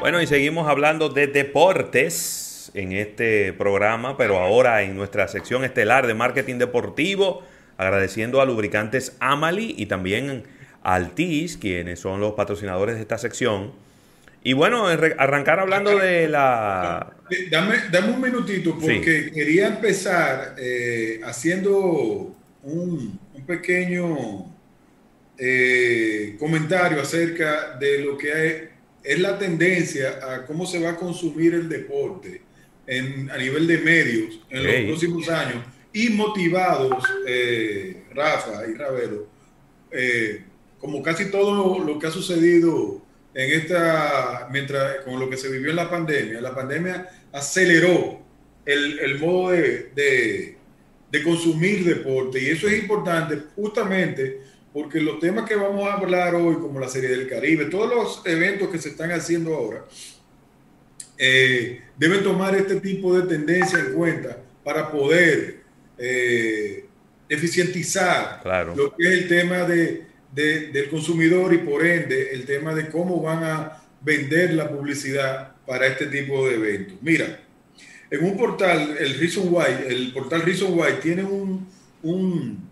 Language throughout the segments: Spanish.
Bueno, y seguimos hablando de deportes en este programa, pero ahora en nuestra sección estelar de marketing deportivo, agradeciendo a Lubricantes Amali y también a Altis, quienes son los patrocinadores de esta sección. Y bueno, arrancar hablando de la... Dame, dame un minutito porque quería empezar eh, haciendo un, un pequeño eh, comentario acerca de lo que es la tendencia a cómo se va a consumir el deporte en, a nivel de medios en los próximos años y motivados, eh, Rafa y Ravelo, eh, como casi todo lo, que ha sucedido en esta, mientras con lo que se vivió en la pandemia, la pandemia aceleró el, el modo de, de, de consumir deporte y eso es importante justamente porque los temas que vamos a hablar hoy, como la Serie del Caribe, todos los eventos que se están haciendo ahora, eh, deben tomar este tipo de tendencia en cuenta para poder eh, eficientizar lo que es el tema de, del consumidor y por ende el tema de cómo van a vender la publicidad para este tipo de eventos. Mira, en un portal, el Reason Why, el portal Reason Why tiene un, un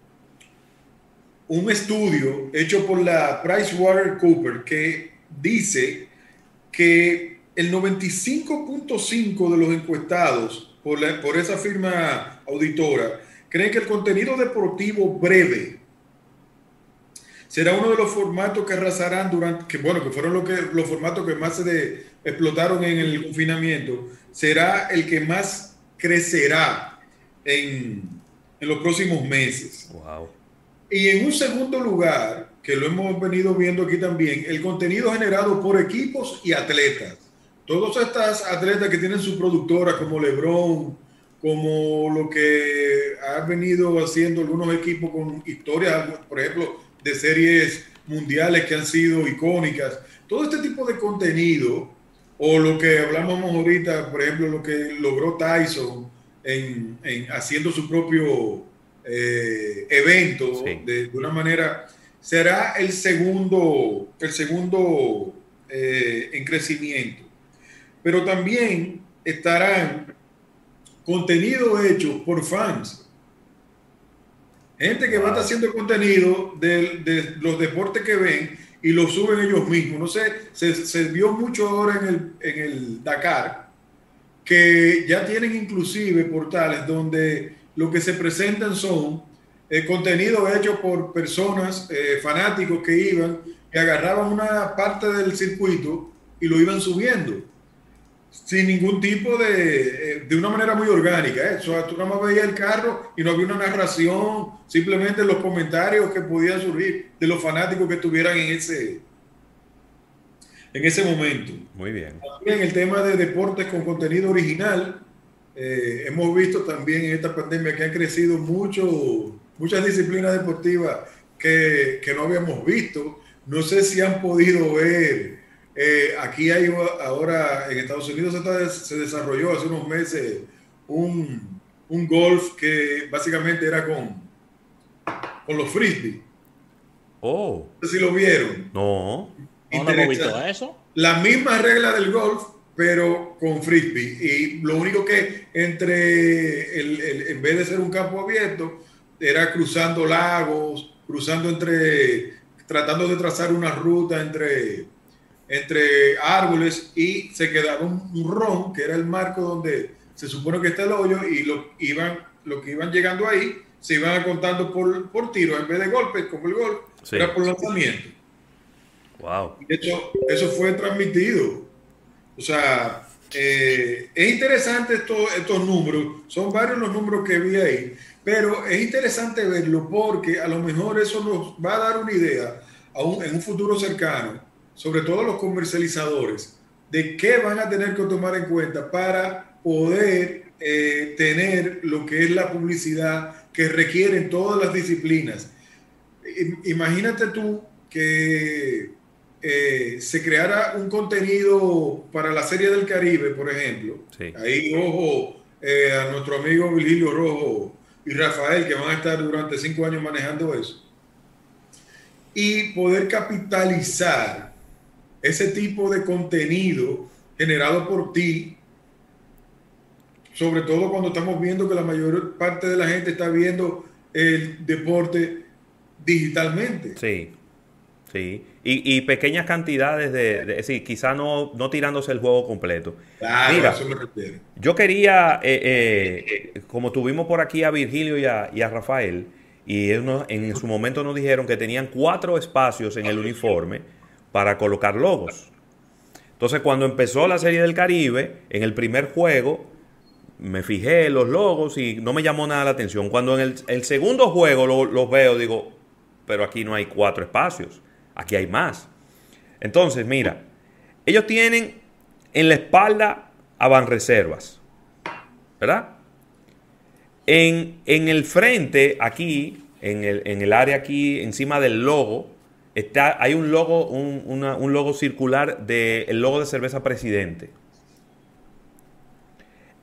un estudio hecho por la PricewaterhouseCoopers que dice que el 95.5 de los encuestados por, por esa firma auditora creen que el contenido deportivo breve será uno de los formatos que arrasarán durante, que bueno, que fueron que, los formatos que más se explotaron en el confinamiento, será el que más crecerá en, en los próximos meses. Wow. Y en un segundo lugar, que lo hemos venido viendo aquí también, el contenido generado por equipos y atletas. Todos estas atletas que tienen su productora, como Lebron, como lo que han venido haciendo algunos equipos con historias, por ejemplo, de series mundiales que han sido icónicas. Todo este tipo de contenido, o lo que hablamos ahorita, por ejemplo, lo que logró Tyson en haciendo su propio eh, evento de, una manera, será el segundo, el segundo eh, en crecimiento. Pero también estarán contenido hecho por fans. Gente que va a estar haciendo contenido de, los deportes que ven y lo suben ellos mismos. No sé, se, vio mucho ahora en el, en el Dakar, que ya tienen inclusive portales donde lo que se presentan son eh, contenidos hechos por personas, eh, fanáticos que iban, que agarraban una parte del circuito y lo iban subiendo, sin ningún tipo de, eh, de una manera muy orgánica. ¿eh? O tú nada más veías el carro y no había una narración, simplemente los comentarios que podían surgir de los fanáticos que estuvieran en ese, en ese momento. Muy bien. También el tema de deportes con contenido original, eh, hemos visto también en esta pandemia que han crecido mucho, muchas disciplinas deportivas que, que, no habíamos visto. No sé si han podido ver, eh, aquí hay ahora en Estados Unidos se, desarrolló hace unos meses un, un, golf que básicamente era con, con los frisbee. Oh. No sé si lo vieron. No. No, no hemos visto eso. La misma regla del golf, pero con frisbee. Y lo único que entre, el, en vez de ser un campo abierto, era cruzando lagos, cruzando entre, tratando de trazar una ruta entre, entre árboles y se quedaba un, ron, que era el marco donde se supone que está el hoyo, y lo, iban, lo que iban llegando ahí se iban contando por, por tiro, en vez de golpes, como el gol, era por lanzamiento. Wow. De hecho, eso fue transmitido o sea, eh, es interesante estos números, son varios los números que vi ahí, pero es interesante verlo porque a lo mejor eso nos va a dar una idea en un futuro cercano, sobre todo los comercializadores, de qué van a tener que tomar en cuenta para poder eh, tener lo que es la publicidad que requieren todas las disciplinas. Imagínate tú que eh, se creara un contenido para la Serie del Caribe, por ejemplo, ahí ojo eh, a nuestro amigo Virgilio Rojo y Rafael, que van a estar durante cinco años manejando eso, y poder capitalizar ese tipo de contenido generado por ti, sobre todo cuando estamos viendo que la mayor parte de la gente está viendo el deporte digitalmente. Sí, sí. Y, pequeñas cantidades de, sí, quizá no, no tirándose el juego completo. Claro, Mira, eso me refiero. Yo quería, eh, eh, como tuvimos por aquí a Virgilio y a, y a Rafael, y en su momento nos dijeron que tenían cuatro espacios en el uniforme para colocar logos. Entonces, cuando empezó la Serie del Caribe, en el primer juego, me fijé en los logos y no me llamó nada la atención. Cuando en el, segundo juego los veo, digo, pero aquí no hay cuatro espacios. Aquí hay más. Entonces, mira, ellos tienen en la espalda a reservas, ¿verdad? En, en, el frente, aquí, en el, en el, área aquí, encima del logo, está, hay un logo, un, logo circular del logo de cerveza presidente.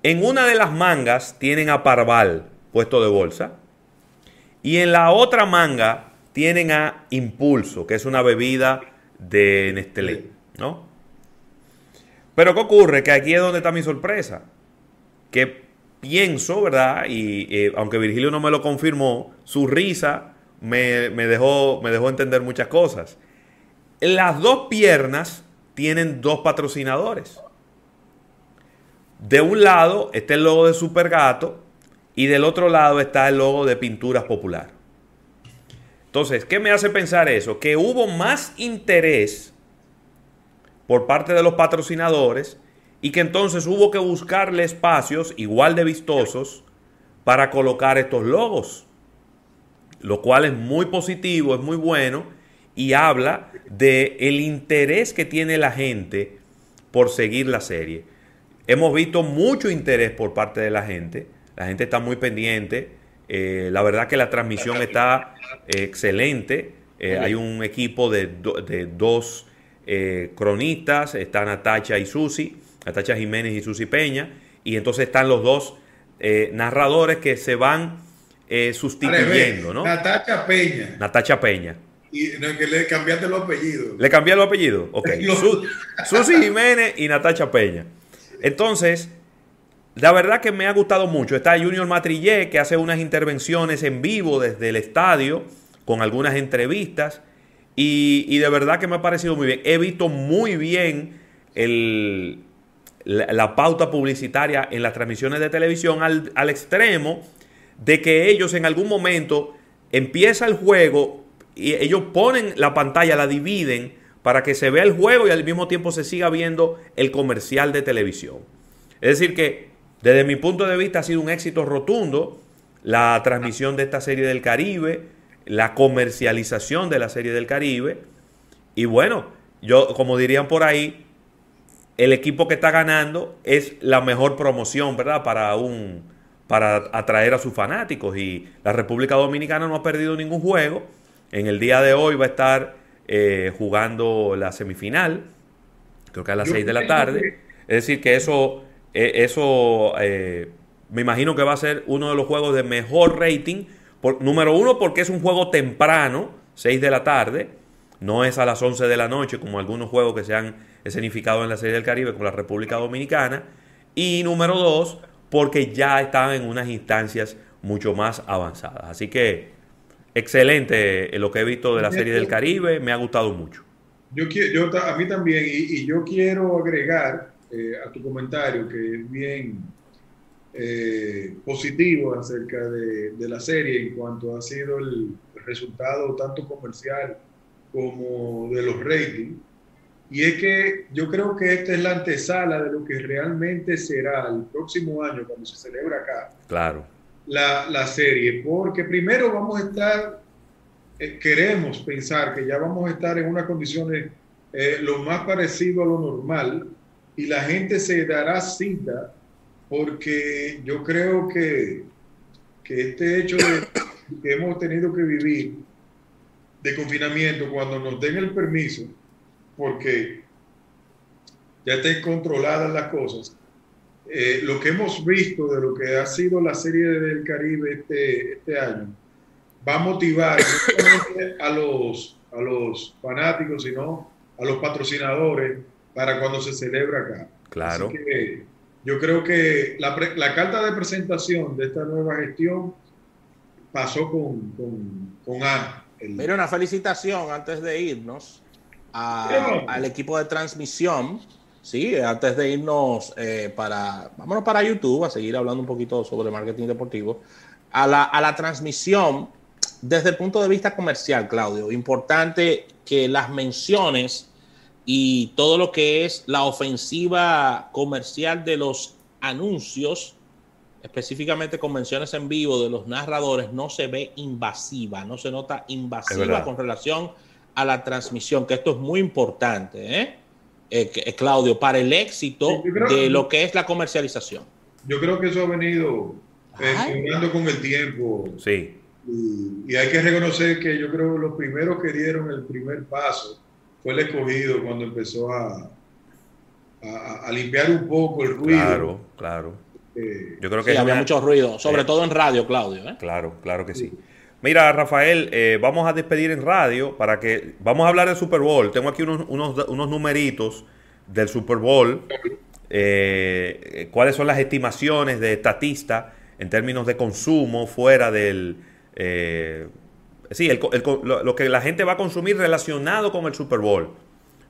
En una de las mangas tienen a Parval puesto de bolsa. Y en la otra manga tienen a Impulso, que es una bebida de Nestlé, ¿no? Pero ¿qué ocurre? Que aquí es donde está mi sorpresa. Que pienso, ¿verdad? Y eh, aunque Virgilio no me lo confirmó, su risa me, dejó, me dejó entender muchas cosas. Las dos piernas tienen dos patrocinadores. De un lado está el logo de Supergato y del otro lado está el logo de Pinturas Popular. Entonces, ¿qué me hace pensar eso? Que hubo más interés por parte de los patrocinadores y que entonces hubo que buscarle espacios igual de vistosos para colocar estos logos, lo cual es muy positivo, es muy bueno y habla de el interés que tiene la gente por seguir la serie. Hemos visto mucho interés por parte de la gente, la gente está muy pendiente, eh, la verdad que la transmisión está eh, excelente. Eh, hay un equipo de, dos cronistas, está Natacha y Susi, Natacha Jiménez y Susi Peña, y entonces están los dos narradores que se van sustituyendo, ¿no? Natacha Peña. Natacha Peña. Y que le cambiaste los apellidos. Le cambié los apellidos, ok. Susi Jiménez y Natacha Peña. Entonces, la verdad que me ha gustado mucho. Está Junior Matrillé, que hace unas intervenciones en vivo desde el estadio, con algunas entrevistas. Y, de verdad que me ha parecido muy bien. He visto muy bien la, pauta publicitaria en las transmisiones de televisión al, al extremo de que ellos en algún momento empieza el juego y ellos ponen la pantalla, la dividen para que se vea el juego y al mismo tiempo se siga viendo el comercial de televisión. Es decir, que desde mi punto de vista ha sido un éxito rotundo la transmisión de esta serie del Caribe, la comercialización de la serie del Caribe. Y bueno, yo, como dirían por ahí, el equipo que está ganando es la mejor promoción, ¿verdad? Para un para atraer a sus fanáticos. Y la República Dominicana no ha perdido ningún juego. En el día de hoy va a estar eh, jugando la semifinal, creo que a las 6 de la tarde. Es decir, que eso eso eh, me imagino que va a ser uno de los juegos de mejor rating. Por, número uno, porque es un juego temprano, 6 de la tarde. No es a las 11 de la noche, como algunos juegos que se han escenificado en la Serie del Caribe, como la República Dominicana. Y número dos, porque ya están en unas instancias mucho más avanzadas. Así que excelente lo que he visto de la Serie del Caribe, me ha gustado mucho. Yo, quiero, yo a mí también, y yo quiero agregar eh, a tu comentario, que es bien eh, positivo acerca de, la serie en cuanto ha sido el resultado tanto comercial como de los ratings. Y es que yo creo que esta es la antesala de lo que realmente será el próximo año cuando se celebra acá. Claro. La, la serie, porque primero vamos a estar, eh, queremos pensar que ya vamos a estar en unas condiciones lo más parecido a lo normal, y la gente se dará cita porque yo creo que, que este hecho de, que hemos tenido que vivir de confinamiento, cuando nos den el permiso, porque ya estén controladas las cosas, eh, lo que hemos visto de lo que ha sido la serie del Caribe este, este año, va a motivar a los, a los fanáticos, sino a los patrocinadores, para cuando se celebra acá. Claro. yo creo que la, la, carta de presentación de esta nueva gestión pasó con, con, con A. Mira, una felicitación antes de irnos al equipo de transmisión. Sí, antes de irnos eh, para, vámonos para YouTube a seguir hablando un poquito sobre marketing deportivo. A la, a la transmisión, desde el punto de vista comercial, Claudio, importante que las menciones y todo lo que es la ofensiva comercial de los anuncios, específicamente convenciones en vivo de los narradores, no se ve invasiva, no se nota invasiva con relación a la transmisión, que esto es muy importante, ¿eh? Eh, eh, Claudio, para el éxito de lo que es la comercialización. Yo creo que eso ha venido cambiando con el tiempo. Sí. Y, y, hay que reconocer que yo creo que los primeros que dieron el primer paso fue el escogido cuando empezó a, a, limpiar un poco el ruido. Claro, claro. Eh, Yo creo que había mucho ruido, sobre eh, todo en radio, Claudio. ¿eh? Claro, claro que sí. Mira, Rafael, vamos a despedir en radio para que vamos a hablar del Super Bowl. Tengo aquí unos, unos, unos numeritos del Super Bowl. ¿Cuáles son las estimaciones de estatista en términos de consumo fuera del Sí, lo, que la gente va a consumir relacionado con el Super Bowl.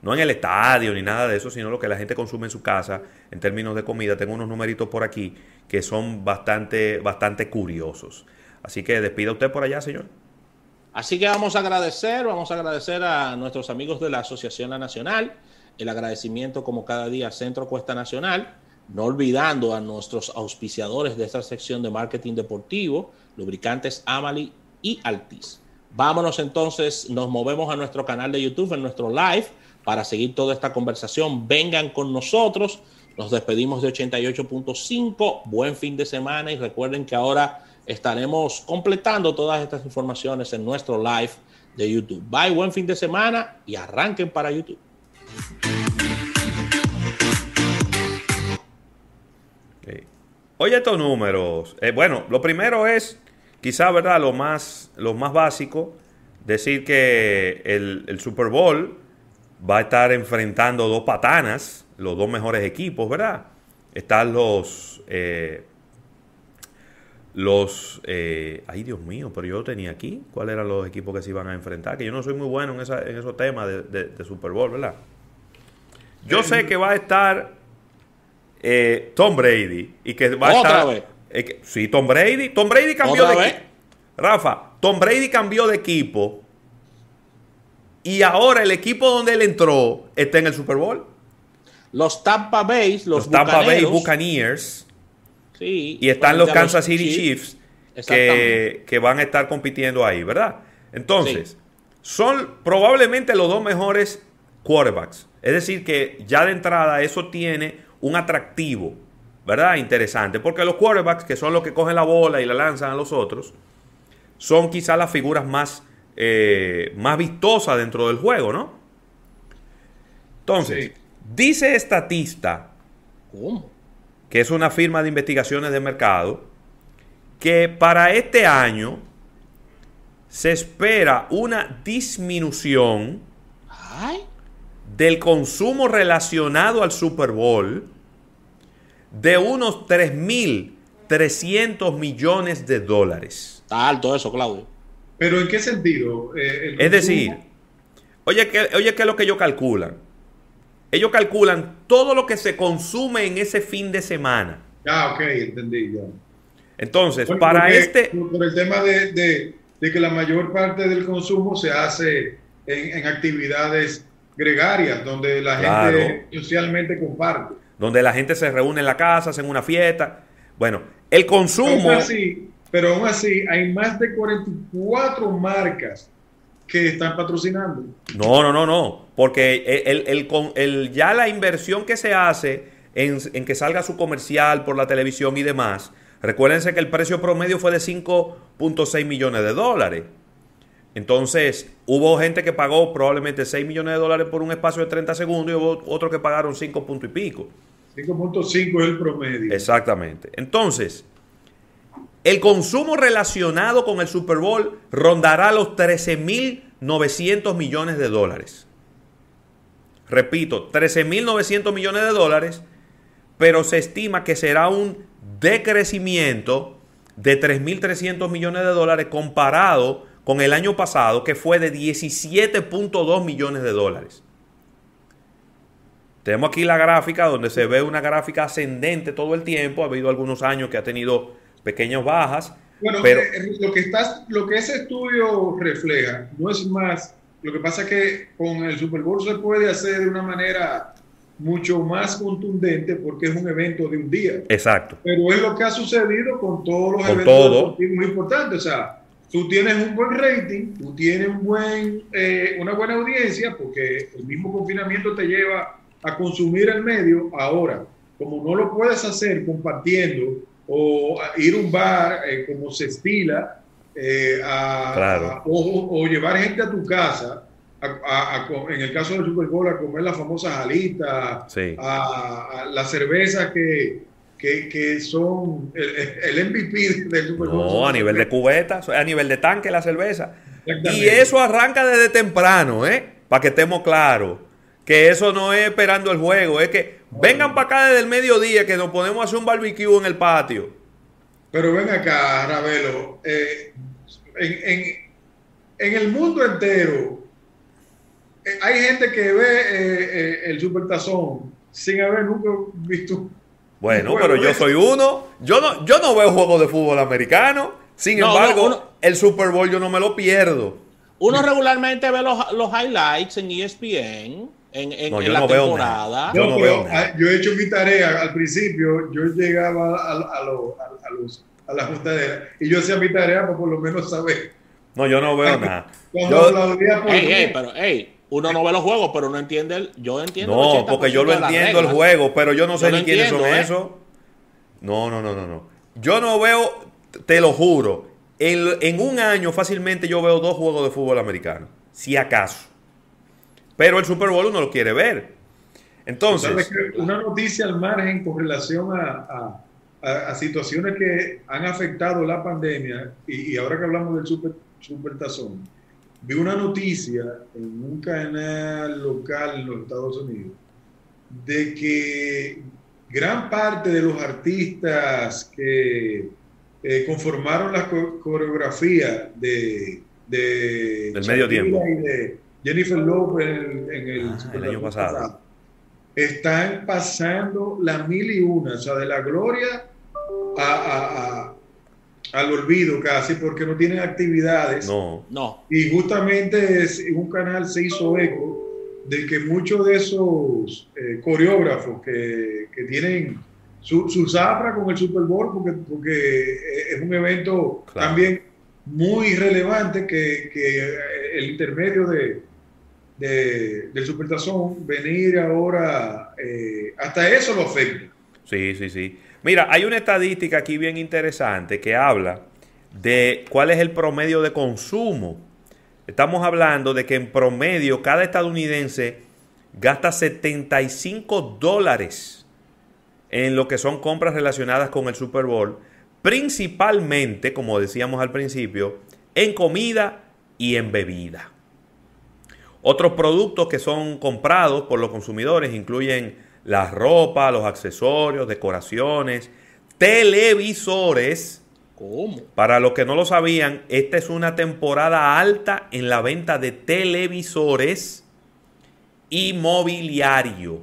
No en el estadio ni nada de eso, sino lo que la gente consume en su casa en términos de comida. Tengo unos numeritos por aquí que son bastante, bastante curiosos. Así que despida usted por allá, señor. Así que vamos a agradecer, vamos a agradecer a nuestros amigos de la Asociación La Nacional, el agradecimiento como cada día Centro Cuesta Nacional, no olvidando a nuestros auspiciadores de esta sección de marketing deportivo, lubricantes Amali y Altis. Vámonos entonces, nos movemos a nuestro canal de YouTube, en nuestro live, para seguir toda esta conversación. Vengan con nosotros. Nos despedimos de 88.5. Buen fin de semana y recuerden que ahora estaremos completando todas estas informaciones en nuestro live de YouTube. Bye, buen fin de semana y arranquen para YouTube. Oye, estos números. Eh, bueno, lo primero es Quizá, ¿verdad? Lo más, lo más básico, decir que el, Super Bowl va a estar enfrentando dos patanas, los dos mejores equipos, ¿verdad? Están los... Eh, los... Eh, ay, Dios mío, pero yo tenía aquí. ¿Cuáles eran los equipos que se iban a enfrentar? Que yo no soy muy bueno en, esa, en esos temas de, Super Bowl, ¿verdad? Yo sé que va a estar eh, Tom Brady y que va a estar... Sí, Tom Brady. Tom Brady cambió de equipo. Rafa, Tom Brady cambió de equipo. Y ahora el equipo donde él entró está en el Super Bowl. Los Tampa Bay, los, Tampa Bay Buccaneers. Sí, y están los Kansas City Chiefs, que, van a estar compitiendo ahí, ¿verdad? Entonces, son probablemente los dos mejores quarterbacks. Es decir, que ya de entrada eso tiene un atractivo ¿verdad? Interesante, porque los quarterbacks, que son los que cogen la bola y la lanzan a los otros, son quizás las figuras más, eh, más vistosas dentro del juego, ¿no? Entonces, dice Estatista, que es una firma de investigaciones de mercado, que para este año se espera una disminución del consumo relacionado al Super Bowl de unos 3.300 millones de dólares. Está alto eso, Claudio. ¿Pero en qué sentido? Eh, es decir, oye, ¿qué, oye, ¿qué es lo que ellos calculan? Ellos calculan todo lo que se consume en ese fin de semana. Ah, ok, entendí ya. Entonces, para este... Por el tema de, que la mayor parte del consumo se hace en, actividades gregarias, donde la gente socialmente comparte donde la gente se reúne en la casa, hacen una fiesta. Bueno, el consumo... pero aún así hay más de 44 marcas que están patrocinando. No, no, no, no, porque el, ya la inversión que se hace en, en, que salga su comercial por la televisión y demás, recuérdense que el precio promedio fue de 5.6 millones de dólares. Entonces, hubo gente que pagó probablemente 6 millones de dólares por un espacio de 30 segundos y hubo otros que pagaron 5 puntos y pico. 5.5 es el promedio. Exactamente. Entonces, el consumo relacionado con el Super Bowl rondará los 13.900 millones de dólares. Repito, 13.900 millones de dólares, pero se estima que será un decrecimiento de 3.300 millones de dólares comparado con el año pasado, que fue de 17.2 millones de dólares. Tenemos aquí la gráfica donde se ve una gráfica ascendente todo el tiempo. Ha habido algunos años que ha tenido pequeñas bajas. Bueno, pero... Eh, lo, que está, lo que ese estudio refleja no es más. Lo que pasa es que con el Super Bowl se puede hacer de una manera mucho más contundente porque es un evento de un día. Exacto. Pero es lo que ha sucedido con todos los eventos todo. muy importantes. O sea, tú tienes un buen rating, tú tienes un buen, eh, una buena audiencia porque el mismo confinamiento te lleva a consumir el medio. Ahora, como no lo puedes hacer compartiendo o ir a un bar eh, como se estila, eh, a, o, llevar gente a tu casa, en el caso del Super Bowl, a comer las famosas alitas, a, las cervezas que, que, son el, MVP del Super Bowl. No, a nivel de cubeta, a nivel de tanque la cerveza. Y eso arranca desde temprano, ¿eh? Para que estemos claros. Que eso no es esperando el juego, es que vengan para acá desde el mediodía que nos podemos hacer un barbecue en el patio. Pero ven acá, Ravelo. Eh, en, el mundo entero eh, hay gente que ve eh, el supertazón sin haber nunca visto. Bueno, pero yo soy uno. Yo no, yo no veo juegos de fútbol americano. Sin embargo, el Super Bowl yo no me lo pierdo. Uno regularmente ve los, los highlights en ESPN en, en, no, en la temporada. Yo, no veo ah, yo he hecho mi tarea al principio, yo llegaba a, a, a, los, a la juntadera y yo hacía mi tarea para por lo menos saber. No, yo no veo nada. Yo, hey, hey, pero hey, uno no ve los juegos, pero no entiende el, yo entiendo No, porque yo lo entiendo el juego, pero yo no sé ni quiénes son ¿eh? esos. No, no, no, no, no. Yo no veo, te lo juro, en, en un año fácilmente yo veo dos juegos de fútbol americano, si acaso. Pero el Super Bowl uno lo quiere ver. Entonces. Una noticia al margen con relación a, a, situaciones que han afectado la pandemia, y, ahora que hablamos del Super, super Tazón, vi una noticia en un canal local en los Estados Unidos de que gran parte de los artistas que eh, conformaron la coreografía de, de del medio tiempo Jennifer Lopez en, el, ah, el año pasado. Están pasando la mil y una, o sea, de la gloria a, al olvido casi, porque no tienen actividades. No, no. Y justamente es, un canal se hizo eco de que muchos de esos eh, coreógrafos que, que tienen su, su, zafra con el Super Bowl, porque, porque es un evento también muy relevante que, que el intermedio de, de, del supertazón, venir ahora, eh, hasta eso lo afecta. Sí, sí, sí. Mira, hay una estadística aquí bien interesante que habla de cuál es el promedio de consumo. Estamos hablando de que en promedio cada estadounidense gasta 75 dólares en lo que son compras relacionadas con el Super Bowl, principalmente, como decíamos al principio, en comida y en bebida. Otros productos que son comprados por los consumidores incluyen la ropa, los accesorios, decoraciones, televisores. ¿Cómo? Para los que no lo sabían, esta es una temporada alta en la venta de televisores y mobiliario.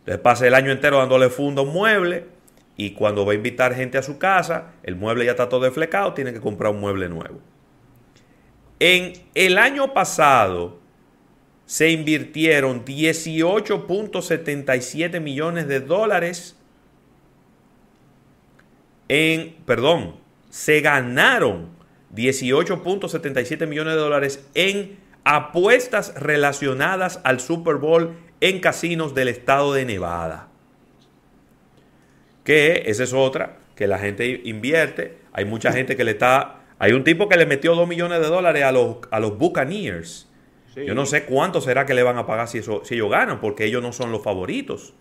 Usted pasa el año entero dándole funda a un mueble y cuando va a invitar gente a su casa, el mueble ya está todo deflecado, tiene que comprar un mueble nuevo. En el año pasado se invirtieron 18.77 millones de dólares en, perdón, se ganaron 18.77 millones de dólares en apuestas relacionadas al Super Bowl en casinos del estado de Nevada. Que esa es otra, que la gente invierte. Hay mucha gente que le está hay un tipo que le metió 2 millones de dólares a los, a los Buccaneers. Yo no sé cuánto será que le van a pagar si, ellos ganan, porque ellos no son los favoritos.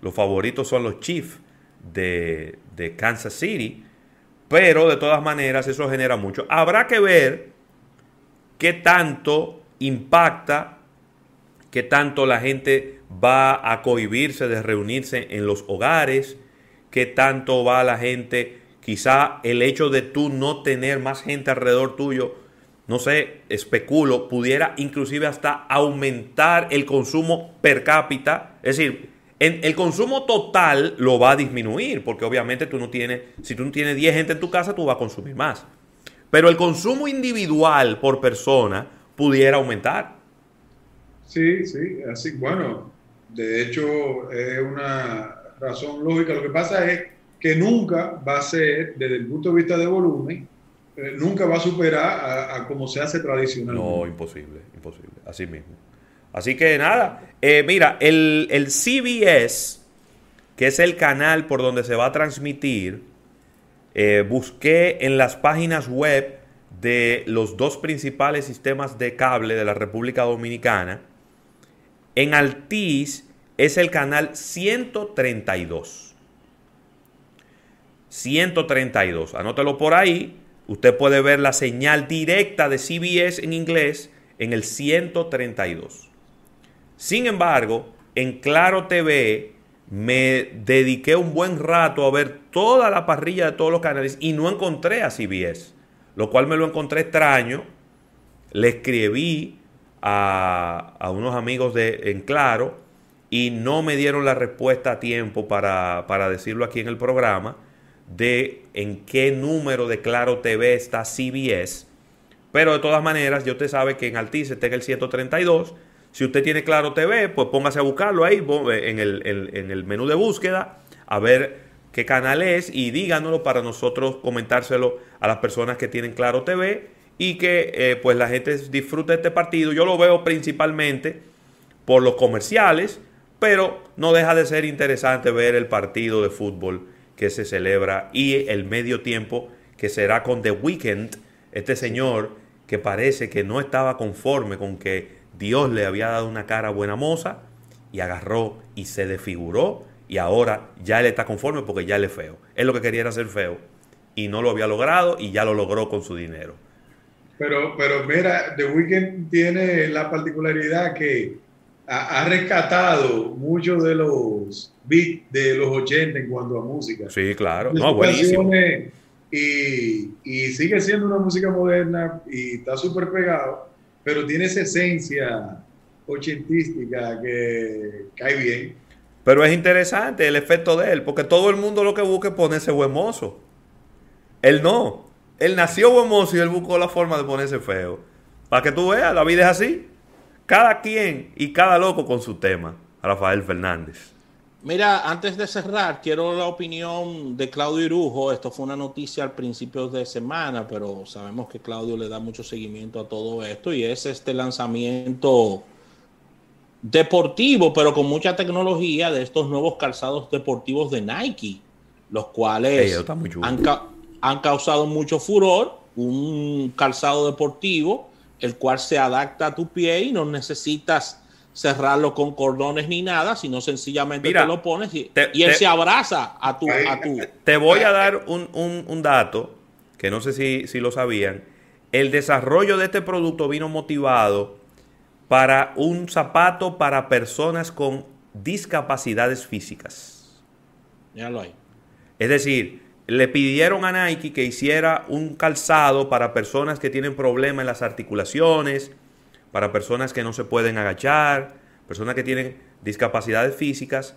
Los favoritos son los Chiefs de, de Kansas City. Pero de todas maneras eso genera mucho. Habrá que ver qué tanto impacta qué tanto la gente va a cohibirse de reunirse en los hogares, qué tanto va la gente, quizá el hecho de tú no tener más gente alrededor tuyo, no sé, especulo, pudiera inclusive hasta aumentar el consumo per cápita, es decir, en el consumo total lo va a disminuir, porque obviamente tú no tienes, si tú no tienes 10 gente en tu casa, tú vas a consumir más. Pero el consumo individual por persona pudiera aumentar. Sí, sí, así, bueno, de hecho es una razón lógica. Lo que pasa es que nunca va a ser, desde el punto de vista de volumen, eh, nunca va a superar a, como se hace tradicionalmente. No, imposible, imposible, así mismo. Así que nada, eh, mira, el, el CBS, que es el canal por donde se va a transmitir, eh, busqué en las páginas web de los dos principales sistemas de cable de la República Dominicana. En Altiz es el canal 132. 132. Anótelo por ahí. Usted puede ver la señal directa de CBS en inglés en el 132. Sin embargo, en Claro TV me dediqué un buen rato a ver toda la parrilla de todos los canales y no encontré a CBS, lo cual me lo encontré extraño. Le escribí a, unos amigos de En Claro y no me dieron la respuesta a tiempo para, para decirlo aquí en el programa de en qué número de Claro TV está CBS. Pero de todas maneras, yo usted sabe que en Altice está en el 132 si usted tiene Claro TV, pues póngase a buscarlo ahí eh, en el, menú de búsqueda, a ver qué canal es y díganoslo para nosotros comentárselo a las personas que tienen Claro TV y que eh, pues la gente disfrute este partido. Yo lo veo principalmente por los comerciales, pero no deja de ser interesante ver el partido de fútbol que se celebra y el medio tiempo que será con The Weeknd, este señor que parece que no estaba conforme con que Dios le había dado una cara buena moza y agarró y se desfiguró y ahora ya él está conforme porque ya él es feo. Él lo que quería era ser feo y no lo había logrado y ya lo logró con su dinero. Pero, pero mira, The Weeknd tiene la particularidad que ha, rescatado muchos de los beats de los 80 en cuanto a música. Sí, claro. No, buenísimo. Y, y sigue siendo una música moderna y está súper pegado pero tiene esa esencia ochentística que cae bien. Pero es interesante el efecto de él, porque todo el mundo lo que busca es ponerse buen mozo. Él no. Él nació buen mozo y él buscó la forma de ponerse feo. Para que tú veas, la vida es así. Cada quien y cada loco con su tema. Rafael Fernández. Mira, antes de cerrar, quiero la opinión de Claudio Irujo. Esto fue una noticia al principio de semana, pero sabemos que Claudio le da mucho seguimiento a todo esto y es este lanzamiento deportivo, pero con mucha tecnología de estos nuevos calzados deportivos de Nike, los cuales han, han causado mucho furor. Un calzado deportivo, el cual se adapta a tu pie y no necesitas cerrarlo con cordones ni nada, sino sencillamente te lo pones y, él se abraza a tu, a tu... Te voy a dar un, dato que no sé si, si, lo sabían. El desarrollo de este producto vino motivado para un zapato para personas con discapacidades físicas. Ya lo hay. Es decir, le pidieron a Nike que hiciera un calzado para personas que tienen problemas en las articulaciones, para personas que no se pueden agachar, personas que tienen discapacidades físicas.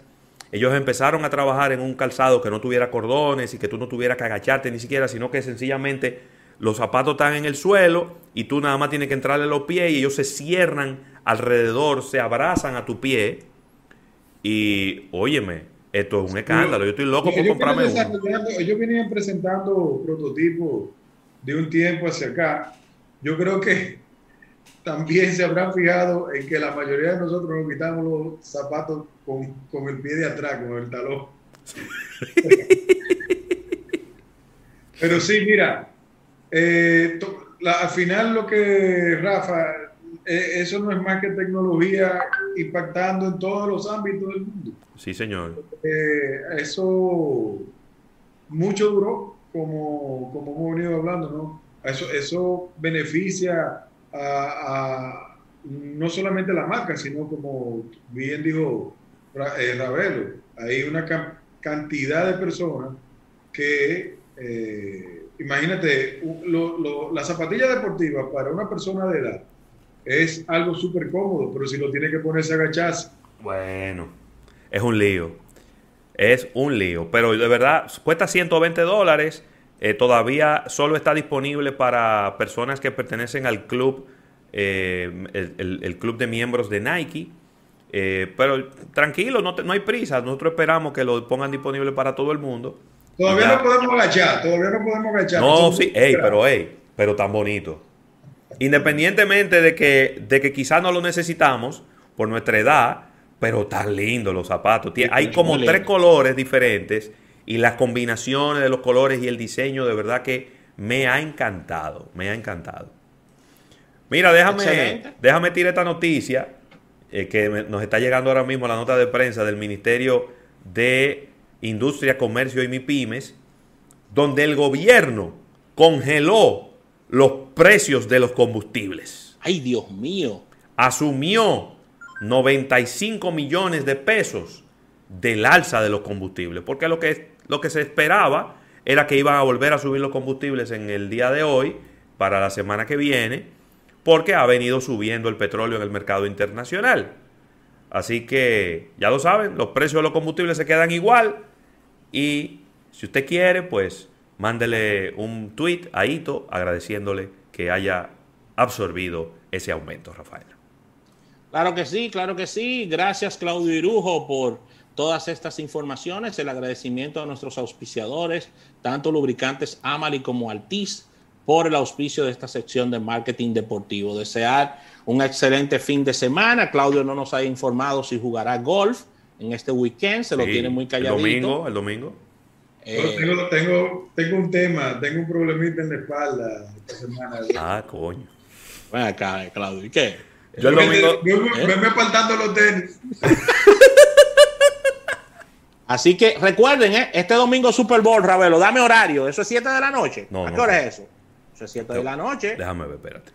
Ellos empezaron a trabajar en un calzado que no tuviera cordones y que tú no tuvieras que agacharte ni siquiera, sino que sencillamente los zapatos están en el suelo y tú nada más tienes que entrarle los pies y ellos se cierran alrededor, se abrazan a tu pie. Y óyeme, esto es un escándalo. Yo estoy loco por comprarme uno. Ellos venían presentando prototipos de un tiempo hacia acá. Yo creo que también se habrán fijado en que la mayoría de nosotros nos quitamos los zapatos con, el pie de atrás, con el talón. Pero sí, mira, eh, al final lo que, Rafa, eh, eso no es más que tecnología impactando en todos los ámbitos del mundo. Sí, señor. Eh, eso mucho duró, como, como hemos venido hablando, ¿no? Eso, eso beneficia a, no solamente la marca, sino como bien dijo eh, Ravelo, hay una cantidad de personas que, eh, imagínate, la zapatilla deportiva para una persona de edad es algo súper cómodo, pero si lo tiene que ponerse a agacharse. Bueno, es un lío. Es un lío. Pero de verdad, cuesta 120 dólares. Eh, todavía solo está disponible para personas que pertenecen al club, eh, el, club de miembros de Nike. Eh, pero tranquilo, no, no hay prisa. Nosotros esperamos que lo pongan disponible para todo el mundo. Todavía no podemos agachar, todavía no podemos agachar. No, sí, pero hey, pero tan bonito. Independientemente de que, de que quizás no lo necesitamos por nuestra edad, pero tan lindo los zapatos. Hay como tres colores diferentes y las combinaciones de los colores y el diseño de verdad que me ha encantado, me ha encantado. Mira, déjame, déjame tirar esta noticia eh, que nos está llegando ahora mismo la nota de prensa del Ministerio de Industria, Comercio y MIPIMES, donde el gobierno congeló los precios de los combustibles. Ay, Dios mío. Asumió 95 millones de pesos del alza de los combustibles, porque lo que, lo que se esperaba era que iban a volver a subir los combustibles en el día de hoy, para la semana que viene, porque ha venido subiendo el petróleo en el mercado internacional. Así que ya lo saben, los precios de los combustibles se quedan igual y si usted quiere, pues mándele un tweet a Ito agradeciéndole que haya absorbido ese aumento, Rafael. Claro que sí, claro que sí. Gracias Claudio Irujo por todas estas informaciones. El agradecimiento a nuestros auspiciadores, tanto lubricantes Amali como Altis, por el auspicio de esta sección de marketing deportivo. Desear un excelente fin de semana. Claudio no nos ha informado si jugará golf en este weekend, se lo tiene muy calladito. El domingo, el domingo. Eh, tengo, tengo, un tema, tengo un problemita en la espalda esta semana. Ah, coño. Ven acá, Claudio, ¿y qué? Yo el domingo. Me, ¿Eh? me, faltando los tenis. Así que recuerden, ¿eh? este domingo Super Bowl, Ravelo, dame horario. ¿Eso es 7 de la noche? No, ¿A qué hora es eso? Eso es 7 de la noche. Déjame ver, espérate.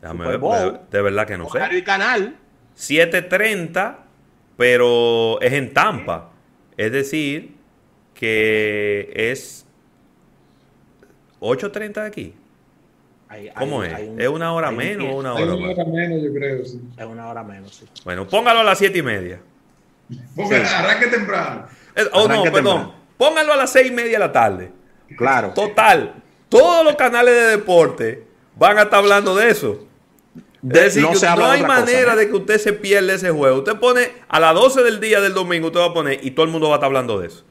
Déjame ver, de, verdad que no sé. Horario y canal. 7.30, pero es en Tampa. Es decir, que es 8.30 de aquí. ¿Cómo es? ¿Es una hora menos o una hora más? Es una hora menos, yo creo, sí. Es una hora menos, sí. Bueno, póngalo a las 7 y media. arranque temprano. oh, no, perdón. Póngalo a las 6 y media de la tarde. Claro. Total. Todos los canales de deporte van a estar hablando de eso. Es decir, no, no hay manera de que usted se pierda ese juego. Usted pone a las 12 del día del domingo, usted va a poner y todo el mundo va a estar hablando de eso.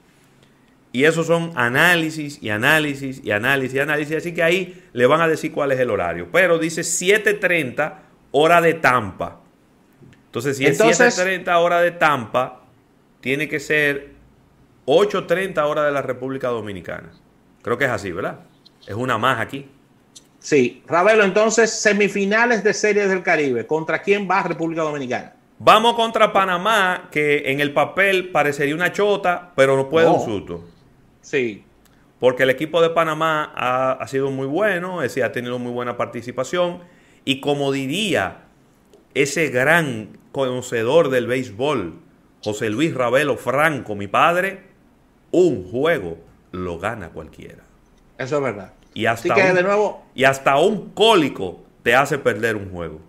Y esos son análisis y análisis y análisis y análisis. Así que ahí le van a decir cuál es el horario. Pero dice 7.30 hora de Tampa. Entonces, si es 7.30 hora de Tampa, tiene que ser 8.30 hora de la República Dominicana. Creo que es así, ¿verdad? Es una más aquí. Sí. Ravelo, entonces, semifinales de Series del Caribe. ¿Contra quién va República Dominicana? Vamos contra Panamá, que en el papel parecería una chota, pero no puede un susto. Sí. Porque el equipo de Panamá ha, sido muy bueno, ese ha tenido muy buena participación. Y como diría ese gran conocedor del béisbol, José Luis Ravelo Franco, mi padre, un juego lo gana cualquiera. Eso es verdad. Y hasta, de nuevo, y hasta un cólico te hace perder un juego.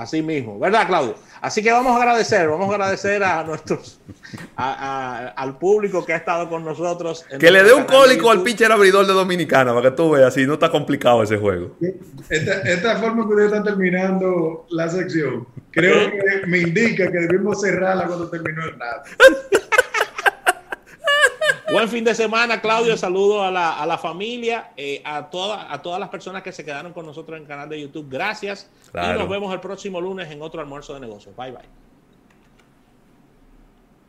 Así mismo, ¿verdad, Claudio? Así que vamos a agradecer, vamos a agradecer a nuestros, al público que ha estado con nosotros. que le dé un cólico al pitcher abridor de Dominicana para que tú veas, si no está complicado ese juego. Esta, forma que ustedes están terminando la sección, creo que me indica que debemos cerrarla cuando terminó el rato. Buen fin de semana, Claudio. Saludo a la, a la familia, eh, a, a todas las personas que se quedaron con nosotros en el canal de YouTube. Gracias. Y nos vemos el próximo lunes en otro almuerzo de negocios. Bye, bye.